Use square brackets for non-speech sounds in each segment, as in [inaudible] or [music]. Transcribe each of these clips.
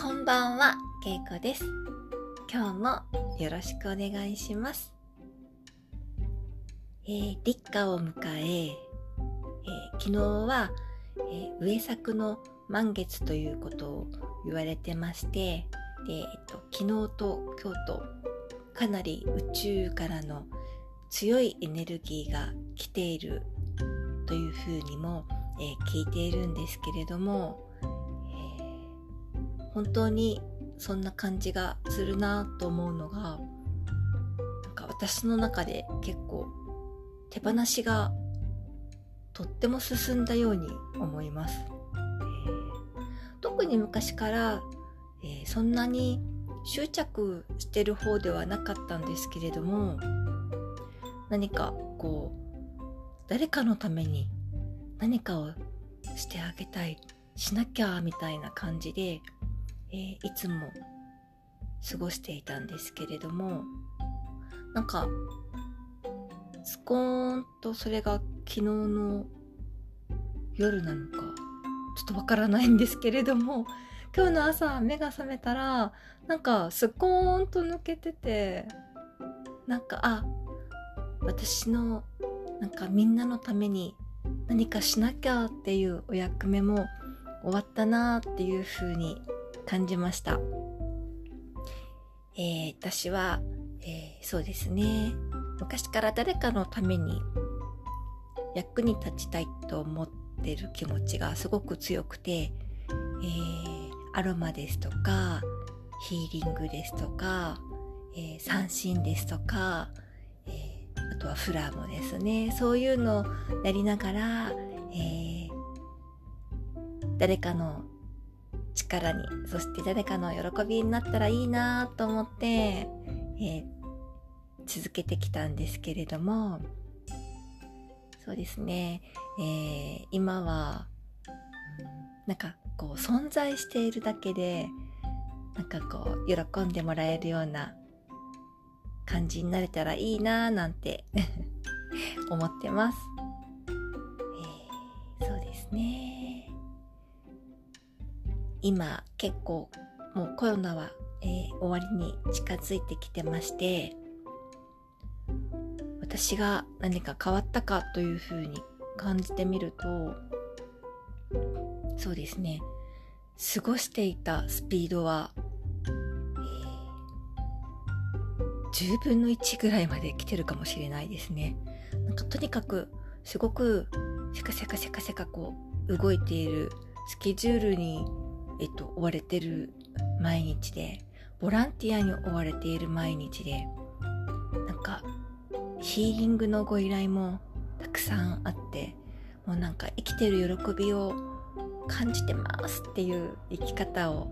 こんばんは、けいこです。今日もよろしくお願いします。えー、立夏を迎ええー、昨日は、えー、上作の満月ということを言われてまして、で、えっと、昨日と今日とかなり宇宙からの強いエネルギーが来ているというふうにも、え、聞いているんですけれども、本当にそんな感じがするなと思うのがなんか私の中で結構手放しがとっても進んだように思います、えー、特に昔から、えー、そんなに執着してる方ではなかったんですけれども何かこう誰かのために何かをしてあげたいしなきゃみたいな感じでえー、いつも過ごしていたんですけれどもなんかスコーンとそれが昨日の夜なのかちょっとわからないんですけれども [laughs] 今日の朝目が覚めたらなんかスコーンと抜けててなんかあ私のなんかみんなのために何かしなきゃっていうお役目も終わったなっていう風に感じました。えー、私は、えー、そうですね、昔から誰かのために役に立ちたいと思ってる気持ちがすごく強くて、えー、アロマですとか、ヒーリングですとか、えー、三振ですとか、えー、あとはフラーもですね、そういうのをやりながら、えー、誰かの力に、そして誰かの喜びになったらいいなと思って、えー、続けてきたんですけれども、そうですね、えー、今は、なんかこう存在しているだけで、なんかこう喜んでもらえるような感じになれたらいいななんて [laughs] 思ってます。えー、そうですね。今結構もうコロナは、えー、終わりに近づいてきてまして私が何か変わったかというふうに感じてみるとそうですね。過ごしていたスピードは、えー、10分の1ぐらいまで来てるかもしれないですね。なんかとにかくすごくせかせかせかせかこう動いているスケジュールにえっと、追われてる毎日で、ボランティアに追われている毎日で、なんか、ヒーリングのご依頼もたくさんあって、もうなんか生きてる喜びを感じてますっていう生き方を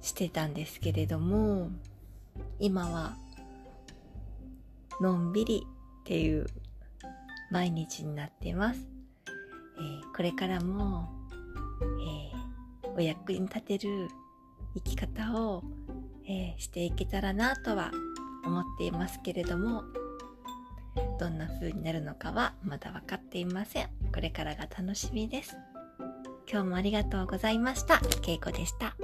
してたんですけれども、今は、のんびりっていう毎日になってます。えー、これからも、お役に立てる生き方を、えー、していけたらなとは思っていますけれどもどんな風になるのかはまだ分かっていません。これからが楽しみです。今日もありがとうございました。けいこでした。